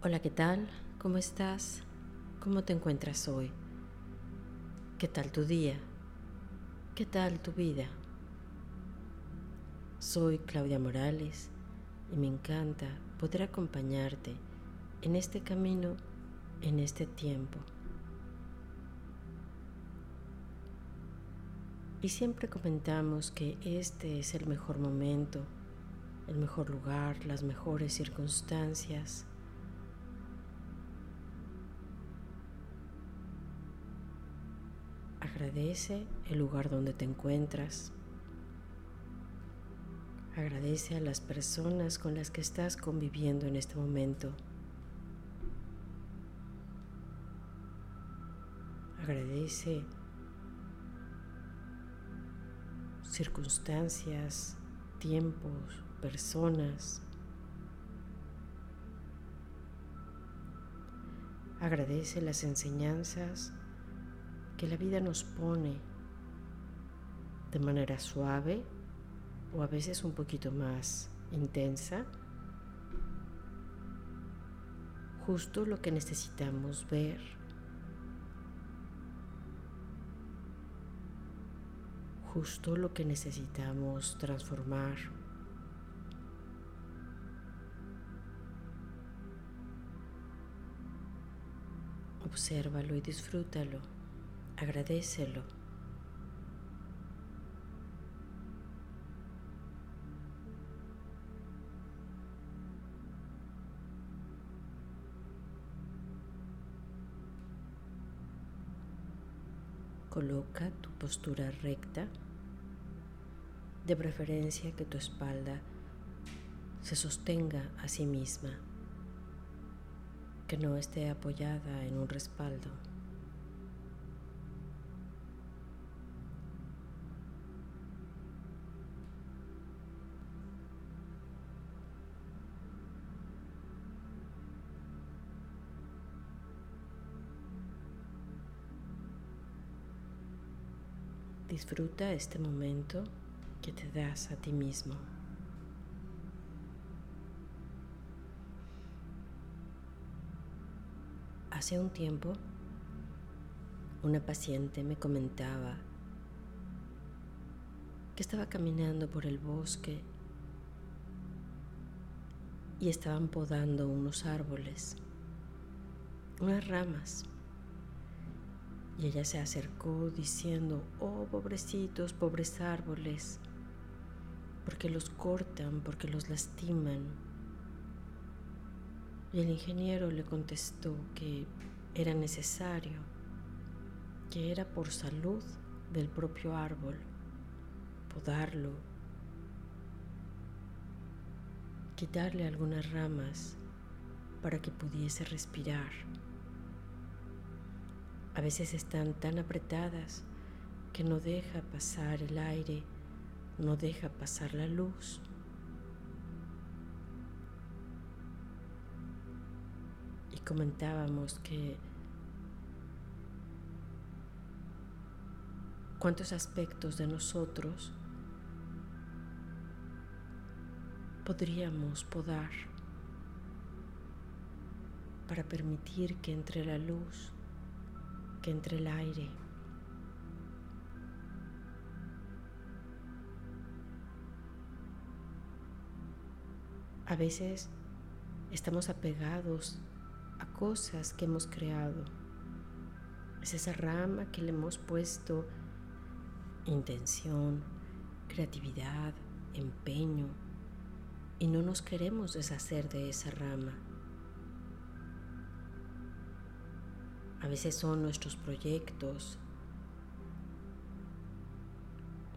Hola, ¿qué tal? ¿Cómo estás? ¿Cómo te encuentras hoy? ¿Qué tal tu día? ¿Qué tal tu vida? Soy Claudia Morales y me encanta poder acompañarte en este camino, en este tiempo. Y siempre comentamos que este es el mejor momento, el mejor lugar, las mejores circunstancias Agradece el lugar donde te encuentras. Agradece a las personas con las que estás conviviendo en este momento. Agradece circunstancias, tiempos, personas. Agradece las enseñanzas que la vida nos pone de manera suave o a veces un poquito más intensa, justo lo que necesitamos ver. Justo lo que necesitamos transformar. Obsérvalo y disfrútalo agradecelo. Coloca tu postura recta, de preferencia que tu espalda se sostenga a sí misma, que no esté apoyada en un respaldo. Disfruta este momento que te das a ti mismo. Hace un tiempo, una paciente me comentaba que estaba caminando por el bosque y estaban podando unos árboles, unas ramas. Y ella se acercó diciendo, oh pobrecitos, pobres árboles, porque los cortan, porque los lastiman. Y el ingeniero le contestó que era necesario, que era por salud del propio árbol, podarlo, quitarle algunas ramas para que pudiese respirar. A veces están tan apretadas que no deja pasar el aire, no deja pasar la luz. Y comentábamos que cuántos aspectos de nosotros podríamos podar para permitir que entre la luz que entre el aire. A veces estamos apegados a cosas que hemos creado. Es esa rama que le hemos puesto intención, creatividad, empeño y no nos queremos deshacer de esa rama. A veces son nuestros proyectos.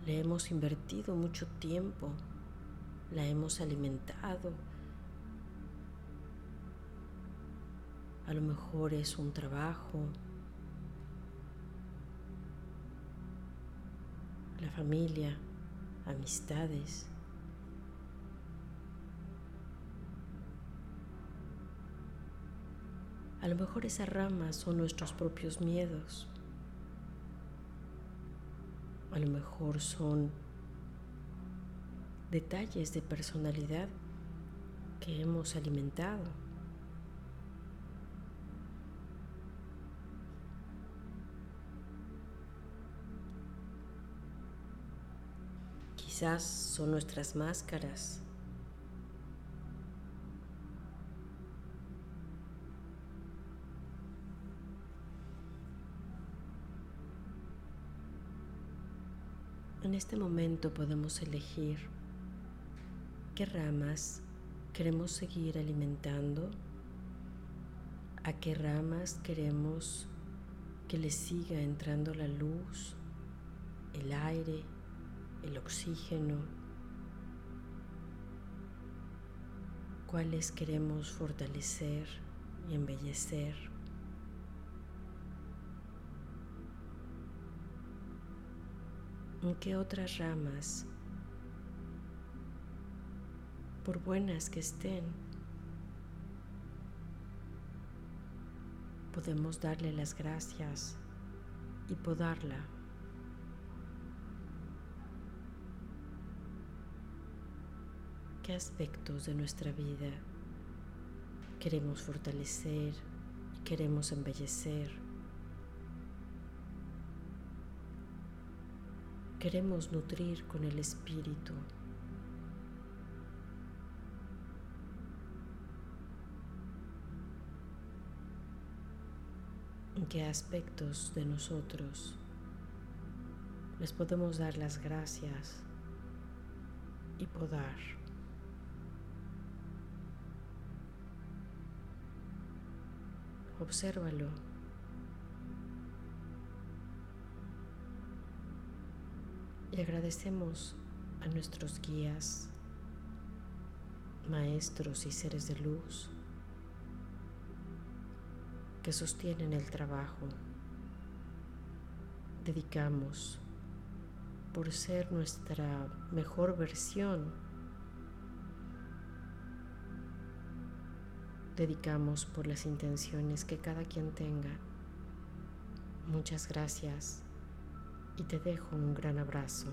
Le hemos invertido mucho tiempo, la hemos alimentado. A lo mejor es un trabajo, la familia, amistades. A lo mejor esas ramas son nuestros propios miedos. A lo mejor son detalles de personalidad que hemos alimentado. Quizás son nuestras máscaras En este momento podemos elegir qué ramas queremos seguir alimentando, a qué ramas queremos que les siga entrando la luz, el aire, el oxígeno, cuáles queremos fortalecer y embellecer. ¿En qué otras ramas por buenas que estén, podemos darle las gracias y podarla. ¿Qué aspectos de nuestra vida queremos fortalecer y queremos embellecer? Queremos nutrir con el espíritu. en qué aspectos de nosotros les podemos dar las gracias y podar. Obsérvalo. Y agradecemos a nuestros guías, maestros y seres de luz que sostienen el trabajo. Dedicamos por ser nuestra mejor versión. Dedicamos por las intenciones que cada quien tenga. Muchas gracias y te dejo un gran abrazo.